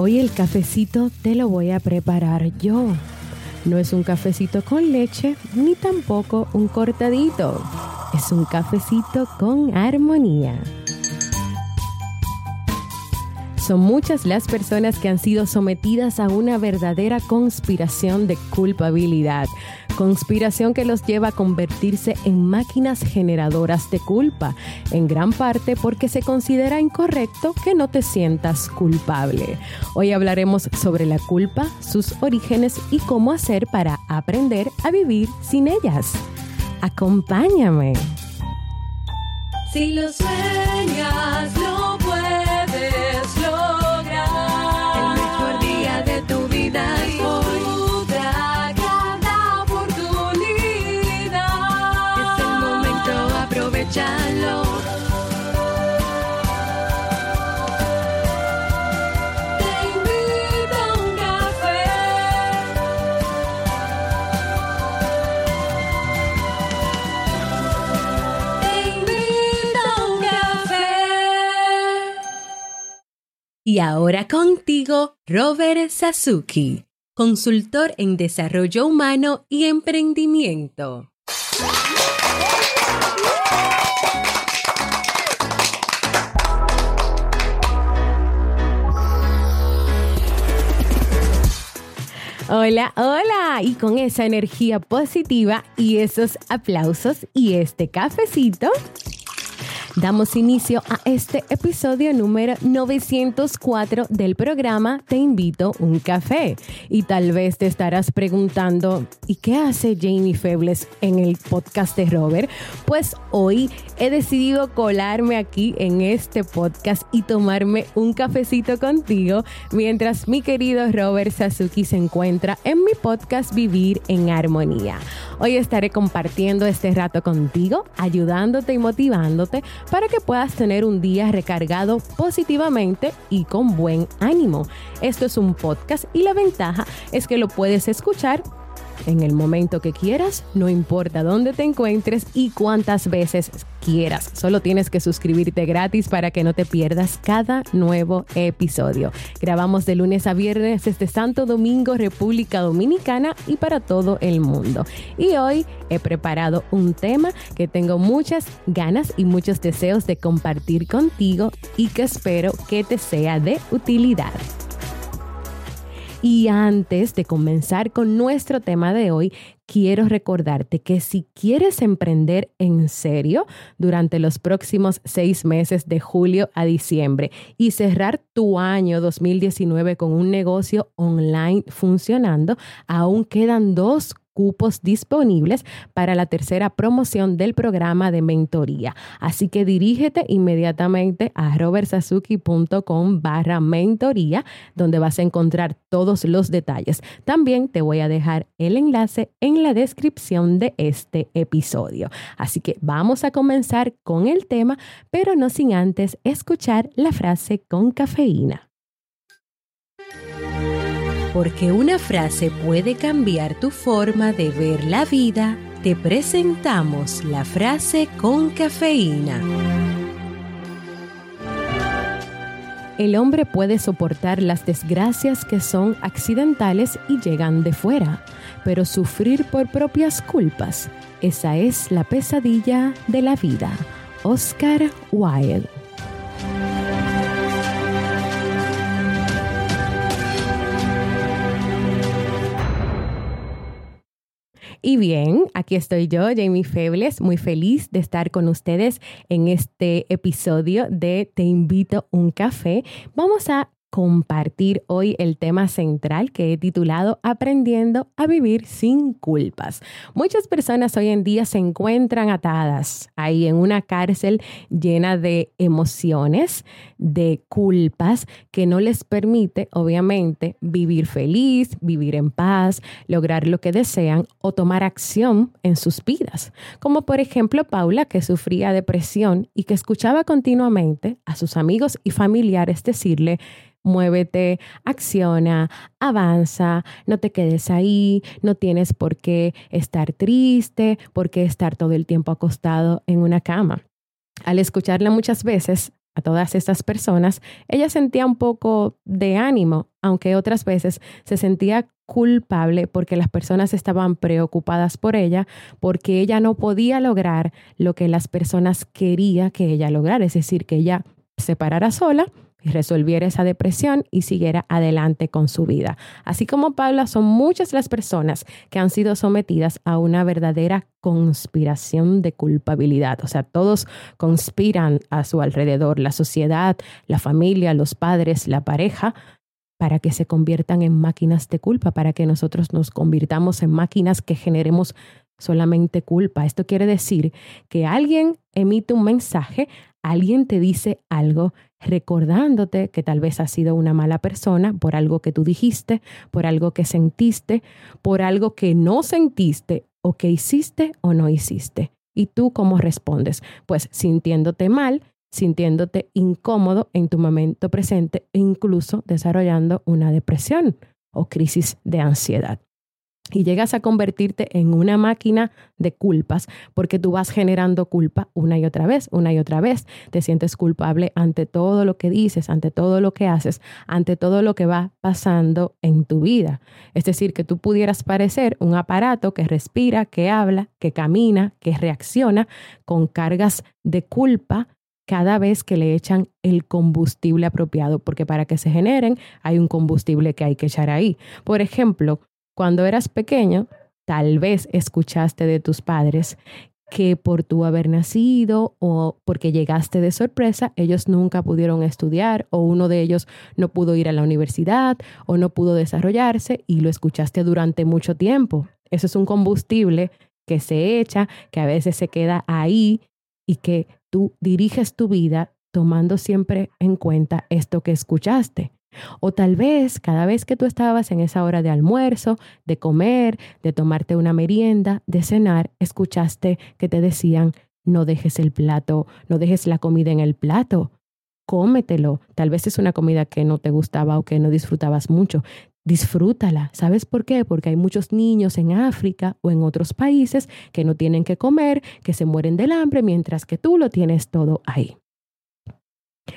Hoy el cafecito te lo voy a preparar yo. No es un cafecito con leche ni tampoco un cortadito. Es un cafecito con armonía. Son muchas las personas que han sido sometidas a una verdadera conspiración de culpabilidad. Conspiración que los lleva a convertirse en máquinas generadoras de culpa, en gran parte porque se considera incorrecto que no te sientas culpable. Hoy hablaremos sobre la culpa, sus orígenes y cómo hacer para aprender a vivir sin ellas. Acompáñame. Si lo sueñas, Y ahora contigo, Robert Sasuki, consultor en desarrollo humano y emprendimiento. Hola, hola. Y con esa energía positiva y esos aplausos y este cafecito, Damos inicio a este episodio número 904 del programa Te invito un café. Y tal vez te estarás preguntando, ¿y qué hace Jamie Febles en el podcast de Robert? Pues hoy he decidido colarme aquí en este podcast y tomarme un cafecito contigo mientras mi querido Robert Sasuki se encuentra en mi podcast Vivir en Armonía. Hoy estaré compartiendo este rato contigo, ayudándote y motivándote para que puedas tener un día recargado positivamente y con buen ánimo. Esto es un podcast y la ventaja es que lo puedes escuchar en el momento que quieras, no importa dónde te encuentres y cuántas veces quieras. Solo tienes que suscribirte gratis para que no te pierdas cada nuevo episodio. Grabamos de lunes a viernes desde Santo Domingo, República Dominicana y para todo el mundo. Y hoy he preparado un tema que tengo muchas ganas y muchos deseos de compartir contigo y que espero que te sea de utilidad. Y antes de comenzar con nuestro tema de hoy, quiero recordarte que si quieres emprender en serio durante los próximos seis meses de julio a diciembre y cerrar tu año 2019 con un negocio online funcionando, aún quedan dos cupos disponibles para la tercera promoción del programa de mentoría. Así que dirígete inmediatamente a robertsazuki.com barra mentoría, donde vas a encontrar todos los detalles. También te voy a dejar el enlace en la descripción de este episodio. Así que vamos a comenzar con el tema, pero no sin antes escuchar la frase con cafeína. Porque una frase puede cambiar tu forma de ver la vida, te presentamos la frase con cafeína. El hombre puede soportar las desgracias que son accidentales y llegan de fuera, pero sufrir por propias culpas, esa es la pesadilla de la vida. Oscar Wilde. Y bien, aquí estoy yo, Jamie Febles, muy feliz de estar con ustedes en este episodio de Te invito un café. Vamos a compartir hoy el tema central que he titulado Aprendiendo a vivir sin culpas. Muchas personas hoy en día se encuentran atadas ahí en una cárcel llena de emociones, de culpas que no les permite obviamente vivir feliz, vivir en paz, lograr lo que desean o tomar acción en sus vidas. Como por ejemplo Paula que sufría depresión y que escuchaba continuamente a sus amigos y familiares decirle muévete, acciona, avanza, no te quedes ahí, no tienes por qué estar triste, por qué estar todo el tiempo acostado en una cama. Al escucharla muchas veces, a todas estas personas, ella sentía un poco de ánimo, aunque otras veces se sentía culpable porque las personas estaban preocupadas por ella, porque ella no podía lograr lo que las personas querían que ella lograra, es decir, que ella se parara sola y resolviera esa depresión y siguiera adelante con su vida. Así como Paula, son muchas las personas que han sido sometidas a una verdadera conspiración de culpabilidad. O sea, todos conspiran a su alrededor, la sociedad, la familia, los padres, la pareja, para que se conviertan en máquinas de culpa, para que nosotros nos convirtamos en máquinas que generemos solamente culpa. Esto quiere decir que alguien emite un mensaje, alguien te dice algo recordándote que tal vez has sido una mala persona por algo que tú dijiste, por algo que sentiste, por algo que no sentiste o que hiciste o no hiciste. ¿Y tú cómo respondes? Pues sintiéndote mal, sintiéndote incómodo en tu momento presente e incluso desarrollando una depresión o crisis de ansiedad y llegas a convertirte en una máquina de culpas porque tú vas generando culpa una y otra vez, una y otra vez. Te sientes culpable ante todo lo que dices, ante todo lo que haces, ante todo lo que va pasando en tu vida. Es decir, que tú pudieras parecer un aparato que respira, que habla, que camina, que reacciona con cargas de culpa cada vez que le echan el combustible apropiado, porque para que se generen hay un combustible que hay que echar ahí. Por ejemplo, cuando eras pequeño, tal vez escuchaste de tus padres que por tu haber nacido o porque llegaste de sorpresa, ellos nunca pudieron estudiar o uno de ellos no pudo ir a la universidad o no pudo desarrollarse y lo escuchaste durante mucho tiempo. Eso es un combustible que se echa, que a veces se queda ahí y que tú diriges tu vida tomando siempre en cuenta esto que escuchaste. O tal vez cada vez que tú estabas en esa hora de almuerzo, de comer, de tomarte una merienda, de cenar, escuchaste que te decían, no dejes el plato, no dejes la comida en el plato, cómetelo. Tal vez es una comida que no te gustaba o que no disfrutabas mucho. Disfrútala. ¿Sabes por qué? Porque hay muchos niños en África o en otros países que no tienen que comer, que se mueren del hambre, mientras que tú lo tienes todo ahí.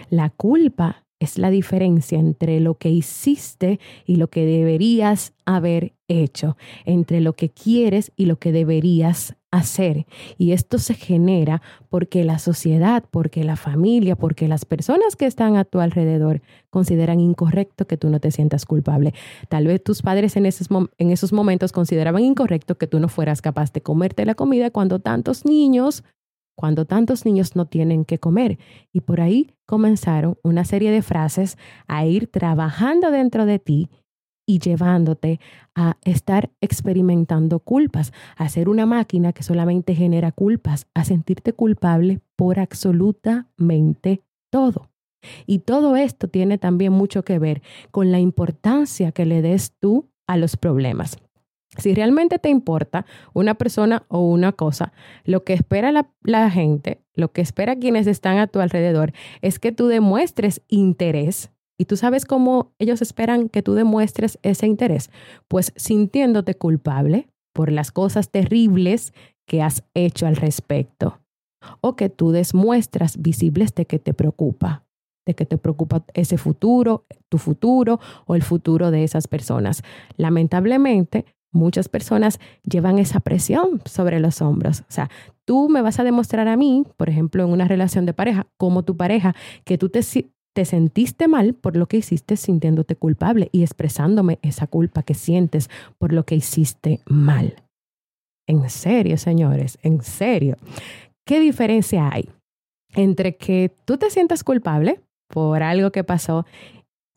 La culpa es la diferencia entre lo que hiciste y lo que deberías haber hecho, entre lo que quieres y lo que deberías hacer. Y esto se genera porque la sociedad, porque la familia, porque las personas que están a tu alrededor consideran incorrecto que tú no te sientas culpable. Tal vez tus padres en esos, en esos momentos consideraban incorrecto que tú no fueras capaz de comerte la comida cuando tantos niños cuando tantos niños no tienen que comer. Y por ahí comenzaron una serie de frases a ir trabajando dentro de ti y llevándote a estar experimentando culpas, a ser una máquina que solamente genera culpas, a sentirte culpable por absolutamente todo. Y todo esto tiene también mucho que ver con la importancia que le des tú a los problemas. Si realmente te importa una persona o una cosa, lo que espera la, gente, lo que espera quienes están a tu alrededor, es que tú demuestres interés. Y tú sabes cómo ellos esperan que tú demuestres ese interés, pues sintiéndote culpable por las cosas terribles que has hecho al respecto. O que tú demuestras visibles de que te preocupa, de que te preocupa ese futuro, tu futuro o el futuro de esas personas. Lamentablemente, Muchas personas llevan esa presión sobre los hombros. O sea, tú me vas a demostrar a mí, por ejemplo, en una relación de pareja, como tu pareja, que tú te, te sentiste mal por lo que hiciste sintiéndote culpable y expresándome esa culpa que sientes por lo que hiciste mal. En serio, señores, en serio. ¿Qué diferencia hay entre que tú te sientas culpable por algo que pasó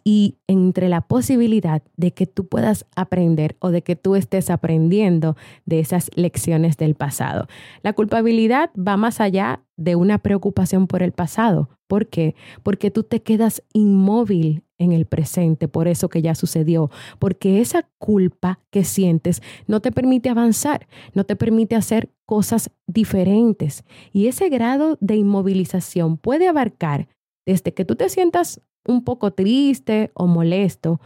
y entre la posibilidad de que tú puedas aprender o de que tú estés aprendiendo de esas lecciones del pasado. La culpabilidad va más allá de una preocupación por el pasado. ¿Por qué? Porque tú te quedas inmóvil en el presente por eso que ya sucedió, porque esa culpa que sientes no te permite avanzar, no te permite hacer cosas diferentes. Y ese grado de inmovilización puede abarcar desde que tú te sientas un poco triste o molesto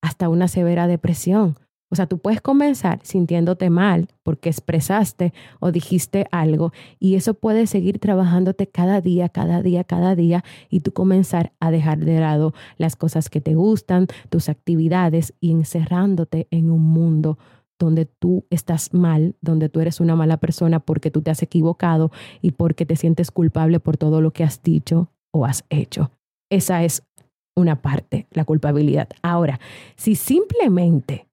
hasta una severa depresión. O sea, tú puedes comenzar sintiéndote mal porque expresaste o dijiste algo y eso puede seguir trabajándote cada día, cada día, cada día y tú comenzar a dejar de lado las cosas que te gustan, tus actividades y encerrándote en un mundo donde tú estás mal, donde tú eres una mala persona porque tú te has equivocado y porque te sientes culpable por todo lo que has dicho o has hecho. Esa es una parte, la culpabilidad. Ahora, si simplemente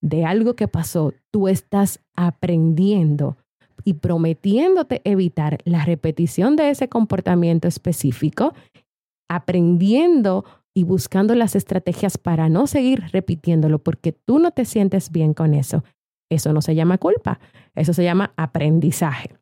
de algo que pasó, tú estás aprendiendo y prometiéndote evitar la repetición de ese comportamiento específico, aprendiendo y buscando las estrategias para no seguir repitiéndolo porque tú no te sientes bien con eso. Eso no se llama culpa, eso se llama aprendizaje.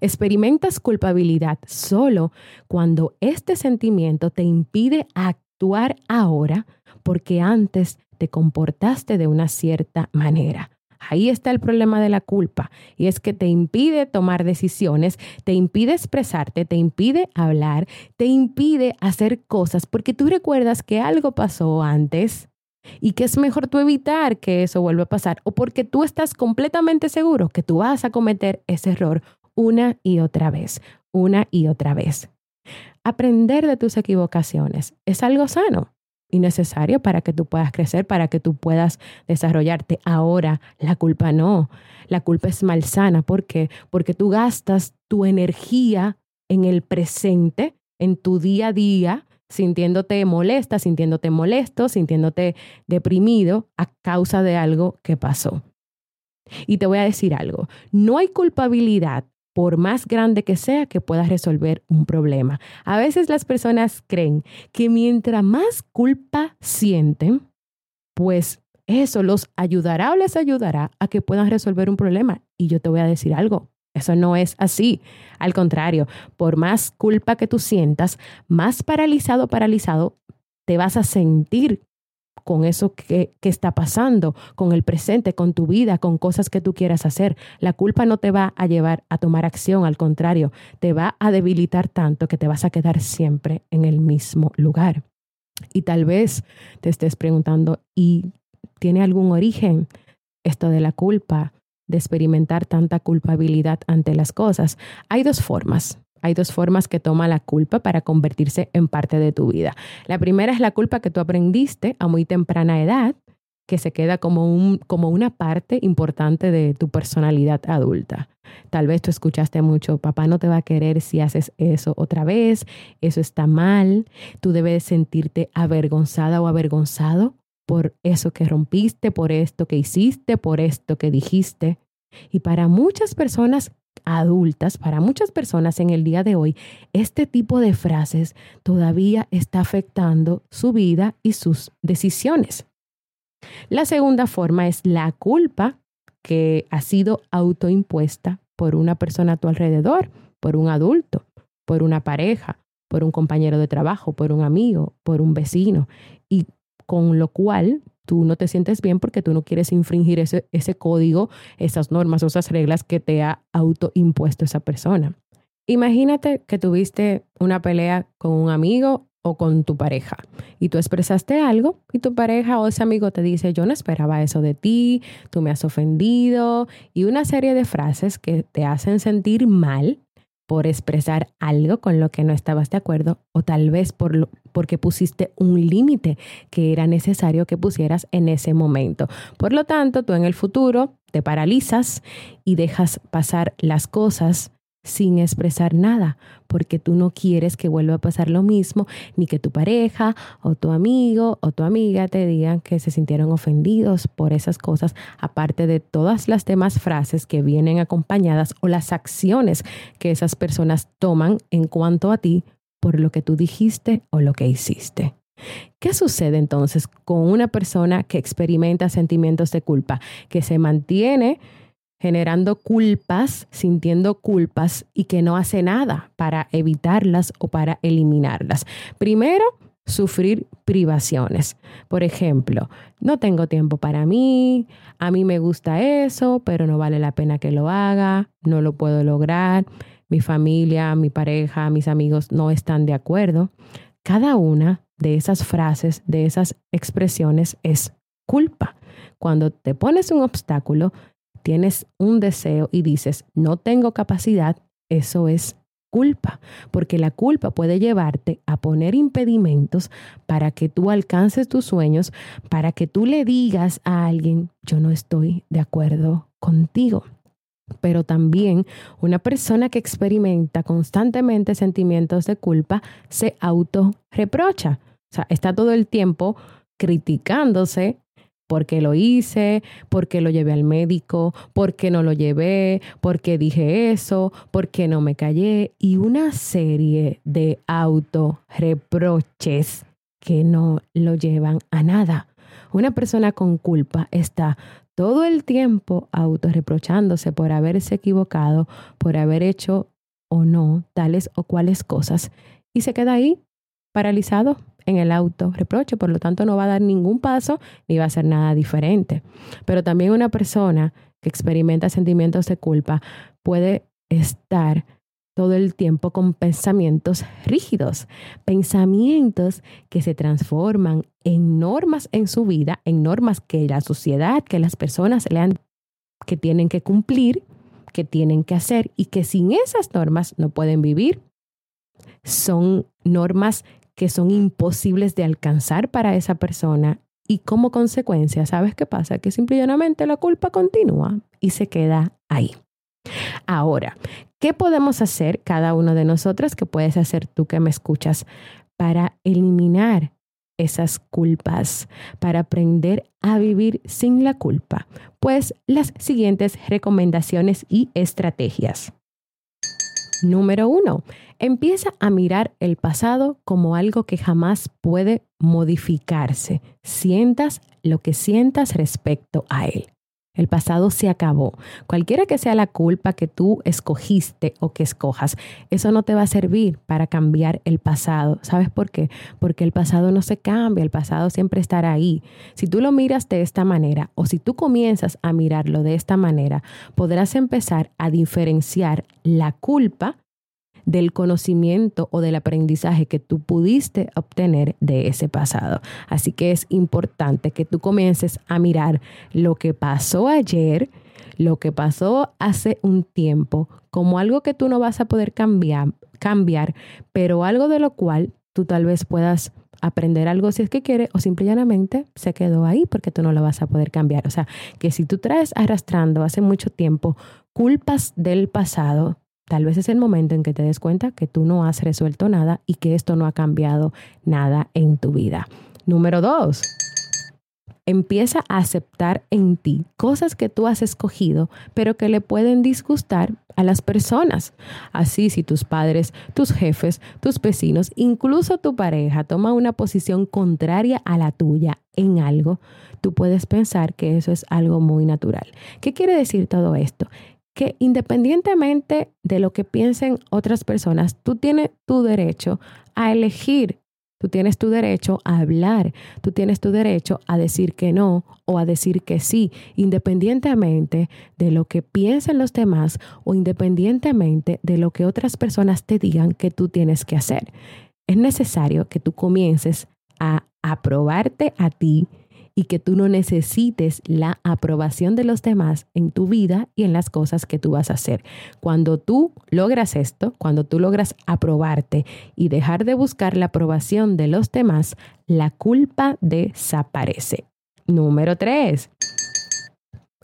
Experimentas culpabilidad solo cuando este sentimiento te impide actuar ahora porque antes te comportaste de una cierta manera. Ahí está el problema de la culpa y es que te impide tomar decisiones, te impide expresarte, te impide hablar, te impide hacer cosas porque tú recuerdas que algo pasó antes y que es mejor tú evitar que eso vuelva a pasar o porque tú estás completamente seguro que tú vas a cometer ese error una y otra vez, una y otra vez. Aprender de tus equivocaciones es algo sano y necesario para que tú puedas crecer, para que tú puedas desarrollarte. Ahora, la culpa no. La culpa es malsana. ¿Por qué? Porque tú gastas tu energía en el presente, en tu día a día, sintiéndote molesta, sintiéndote molesto, sintiéndote deprimido a causa de algo que pasó. Y te voy a decir algo, no hay culpabilidad por más grande que sea, que puedas resolver un problema. A veces las personas creen que mientras más culpa sienten, pues eso los ayudará o les ayudará a que puedan resolver un problema. Y yo te voy a decir algo, eso no es así. Al contrario, por más culpa que tú sientas, más paralizado, paralizado, te vas a sentir con eso que, que, está pasando, con el presente, con tu vida, con cosas que tú quieras hacer. La culpa no te va a llevar a tomar acción, al contrario, te va a debilitar tanto que te vas a quedar siempre en el mismo lugar. Y tal vez te estés preguntando, ¿y tiene algún origen esto de la culpa, de experimentar tanta culpabilidad ante las cosas? Hay dos formas. Hay dos formas que toma la culpa para convertirse en parte de tu vida. La primera es la culpa que tú aprendiste a muy temprana edad, que se queda como, un, como una parte importante de tu personalidad adulta. Tal vez tú escuchaste mucho, papá no te va a querer si haces eso otra vez, eso está mal, tú debes sentirte avergonzada o avergonzado por eso que rompiste, por esto que hiciste, por esto que dijiste. Y para muchas personas adultas, para muchas personas en el día de hoy, este tipo de frases todavía está afectando su vida y sus decisiones. La segunda forma es la culpa que ha sido autoimpuesta por una persona a tu alrededor, por un adulto, por una pareja, por un compañero de trabajo, por un amigo, por un vecino, y con lo cual tú no te sientes bien porque tú no quieres infringir ese, ese código, esas normas esas reglas que te ha autoimpuesto esa persona. Imagínate que tuviste una pelea con un amigo o con tu pareja y tú expresaste algo y tu pareja o ese amigo te dice yo no esperaba eso de ti, tú me has ofendido y una serie de frases que te hacen sentir mal por expresar algo con lo que no estabas de acuerdo o tal vez por lo, porque pusiste un límite que era necesario que pusieras en ese momento. Por lo tanto, tú en el futuro te paralizas y dejas pasar las cosas sin expresar nada, porque tú no quieres que vuelva a pasar lo mismo, ni que tu pareja o tu amigo o tu amiga te digan que se sintieron ofendidos por esas cosas, aparte de todas las demás frases que vienen acompañadas o las acciones que esas personas toman en cuanto a ti por lo que tú dijiste o lo que hiciste. ¿Qué sucede entonces con una persona que experimenta sentimientos de culpa, que se mantiene generando culpas, sintiendo culpas y que no hace nada para evitarlas o para eliminarlas. Primero, sufrir privaciones. Por ejemplo, no tengo tiempo para mí, a mí me gusta eso, pero no vale la pena que lo haga, no lo puedo lograr, mi familia, mi pareja, mis amigos no están de acuerdo. Cada una de esas frases, de esas expresiones es culpa. Cuando te pones un obstáculo, tienes un deseo y dices, no tengo capacidad, eso es culpa, porque la culpa puede llevarte a poner impedimentos para que tú alcances tus sueños, para que tú le digas a alguien, yo no estoy de acuerdo contigo. Pero también una persona que experimenta constantemente sentimientos de culpa se autorreprocha. O sea, está todo el tiempo criticándose porque lo hice, porque lo llevé al médico, porque no lo llevé, porque dije eso, porque no me callé y una serie de autorreproches que no lo llevan a nada. Una persona con culpa está todo el tiempo autorreprochándose por haberse equivocado, por haber hecho o no tales o cuales cosas y se queda ahí paralizado en el auto reproche, por lo tanto no va a dar ningún paso ni va a hacer nada diferente. Pero también una persona que experimenta sentimientos de culpa puede estar todo el tiempo con pensamientos rígidos, pensamientos que se transforman en normas en su vida, en normas que la sociedad, que las personas le han, que tienen que cumplir, que tienen que hacer y que sin esas normas no pueden vivir. Son normas que son imposibles de alcanzar para esa persona y como consecuencia, ¿sabes qué pasa? Que simplemente la culpa continúa y se queda ahí. Ahora, ¿qué podemos hacer cada uno de nosotros? ¿Qué puedes hacer tú que me escuchas para eliminar esas culpas, para aprender a vivir sin la culpa? Pues las siguientes recomendaciones y estrategias. Número uno, empieza a mirar el pasado como algo que jamás puede modificarse. Sientas lo que sientas respecto a él. El pasado se acabó. Cualquiera que sea la culpa que tú escogiste o que escojas, eso no te va a servir para cambiar el pasado. ¿Sabes por qué? Porque el pasado no se cambia, el pasado siempre estará ahí. Si tú lo miras de esta manera o si tú comienzas a mirarlo de esta manera, podrás empezar a diferenciar la culpa del conocimiento o del aprendizaje que tú pudiste obtener de ese pasado. Así que es importante que tú comiences a mirar lo que pasó ayer, lo que pasó hace un tiempo, como algo que tú no vas a poder cambiar, cambiar pero algo de lo cual tú tal vez puedas aprender algo si es que quiere o simplemente se quedó ahí porque tú no lo vas a poder cambiar. O sea, que si tú traes arrastrando hace mucho tiempo culpas del pasado, Tal vez es el momento en que te des cuenta que tú no has resuelto nada y que esto no ha cambiado nada en tu vida. Número dos, empieza a aceptar en ti cosas que tú has escogido, pero que le pueden disgustar a las personas. Así, si tus padres, tus jefes, tus vecinos, incluso tu pareja toma una posición contraria a la tuya en algo, tú puedes pensar que eso es algo muy natural. ¿Qué quiere decir todo esto? Que independientemente de lo que piensen otras personas, tú tienes tu derecho a elegir, tú tienes tu derecho a hablar, tú tienes tu derecho a decir que no o a decir que sí, independientemente de lo que piensen los demás o independientemente de lo que otras personas te digan que tú tienes que hacer. Es necesario que tú comiences a aprobarte a ti y que tú no necesites la aprobación de los demás en tu vida y en las cosas que tú vas a hacer. Cuando tú logras esto, cuando tú logras aprobarte y dejar de buscar la aprobación de los demás, la culpa desaparece. Número tres.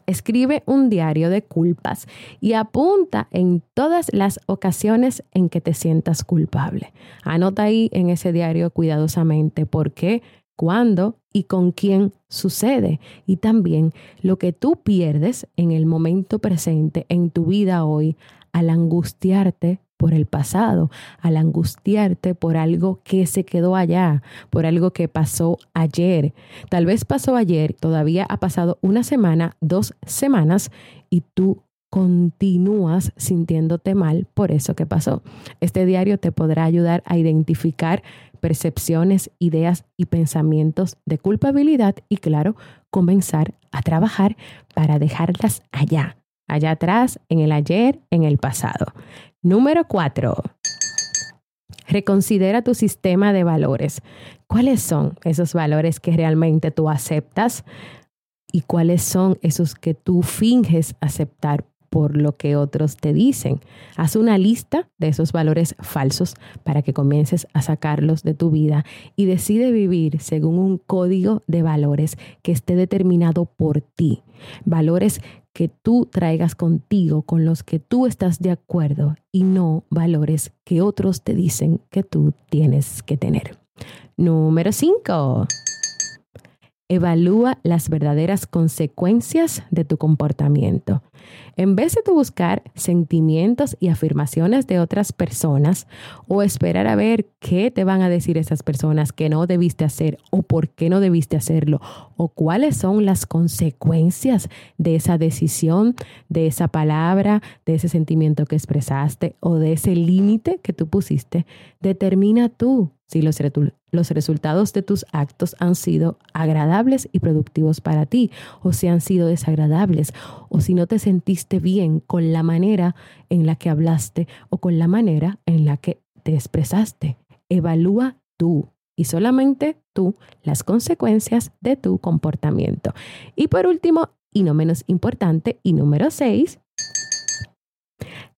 Escribe un diario de culpas y apunta en todas las ocasiones en que te sientas culpable. Anota ahí en ese diario cuidadosamente por qué cuándo y con quién sucede. Y también lo que tú pierdes en el momento presente, en tu vida hoy, al angustiarte por el pasado, al angustiarte por algo que se quedó allá, por algo que pasó ayer. Tal vez pasó ayer, todavía ha pasado una semana, dos semanas y tú continúas sintiéndote mal por eso que pasó. Este diario te podrá ayudar a identificar percepciones, ideas y pensamientos de culpabilidad y claro, comenzar a trabajar para dejarlas allá, allá atrás, en el ayer, en el pasado. Número cuatro. Reconsidera tu sistema de valores. ¿Cuáles son esos valores que realmente tú aceptas y cuáles son esos que tú finges aceptar por lo que otros te dicen. Haz una lista de esos valores falsos para que comiences a sacarlos de tu vida y decide vivir según un código de valores que esté determinado por ti. Valores que tú traigas contigo, con los que tú estás de acuerdo y no valores que otros te dicen que tú tienes que tener. Número 5. Evalúa las verdaderas consecuencias de tu comportamiento. En vez de tu buscar sentimientos y afirmaciones de otras personas o esperar a ver qué te van a decir esas personas que no debiste hacer o por qué no debiste hacerlo o cuáles son las consecuencias de esa decisión, de esa palabra, de ese sentimiento que expresaste o de ese límite que tú pusiste, determina tú si los, resultados de tus actos han sido agradables y productivos para ti, o si han sido desagradables, o si no te sentiste bien con la manera en la que hablaste o con la manera en la que te expresaste. Evalúa tú y solamente tú las consecuencias de tu comportamiento. Y por último, y no menos importante, y número seis,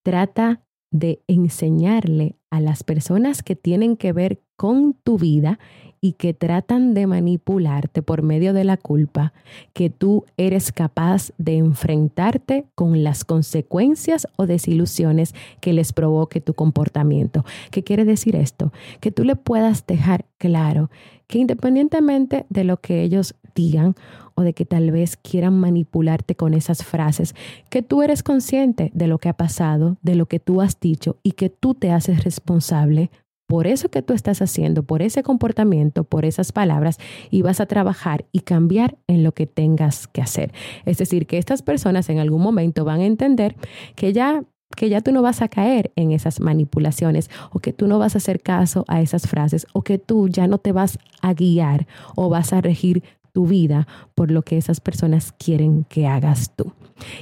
trata de enseñarle a las personas que tienen que ver con tu vida y que tratan de manipularte por medio de la culpa, que tú eres capaz de enfrentarte con las consecuencias o desilusiones que les provoque tu comportamiento. ¿Qué quiere decir esto? Que tú le puedas dejar claro que independientemente de lo que ellos digan o de que tal vez quieran manipularte con esas frases, que tú eres consciente de lo que ha pasado, de lo que tú has dicho y que tú te haces responsable por eso que tú estás haciendo, por ese comportamiento, por esas palabras, y vas a trabajar y cambiar en lo que tengas que hacer. Es decir, que estas personas en algún momento van a entender que ya que ya tú no vas a caer en esas manipulaciones o que tú no vas a hacer caso a esas frases o que tú ya no te vas a guiar o vas a regir tu vida por lo que esas personas quieren que hagas tú.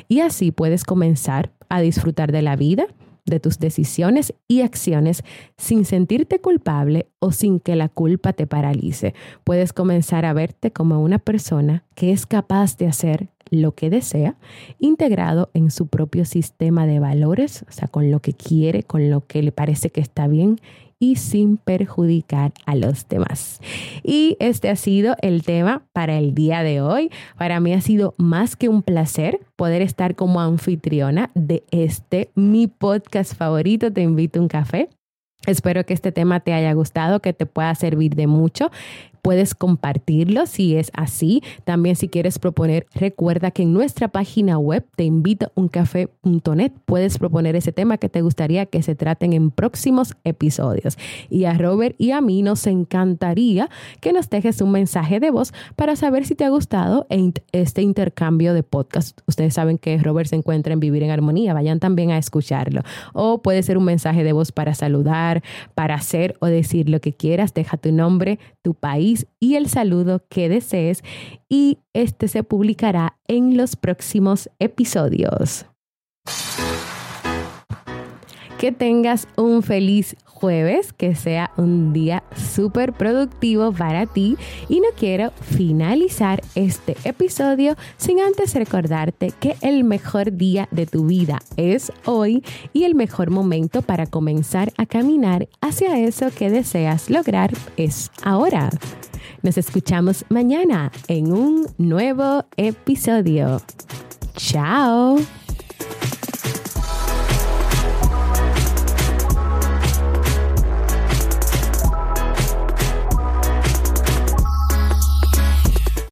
Y así puedes comenzar a disfrutar de la vida, de tus decisiones y acciones sin sentirte culpable o sin que la culpa te paralice. Puedes comenzar a verte como una persona que es capaz de hacer lo que desea, integrado en su propio sistema de valores, o sea, con lo que quiere, con lo que le parece que está bien y sin perjudicar a los demás. Y este ha sido el tema para el día de hoy. Para mí ha sido más que un placer poder estar como anfitriona de este, mi podcast favorito, Te invito a un café. Espero que este tema te haya gustado, que te pueda servir de mucho puedes compartirlo si es así. También si quieres proponer, recuerda que en nuestra página web te invito uncafé.net puedes proponer ese tema que te gustaría que se traten en próximos episodios. Y a Robert y a mí nos encantaría que nos dejes un mensaje de voz para saber si te ha gustado este intercambio de podcast. Ustedes saben que Robert se encuentra en Vivir en Armonía, vayan también a escucharlo. O puede ser un mensaje de voz para saludar, para hacer o decir lo que quieras. Deja tu nombre, tu y el saludo que desees y este se publicará en los próximos episodios. Que tengas un feliz jueves, que sea un día súper productivo para ti y no quiero finalizar este episodio sin antes recordarte que el mejor día de tu vida es hoy y el mejor momento para comenzar a caminar hacia eso que deseas lograr es ahora. Nos escuchamos mañana en un nuevo episodio. Chao.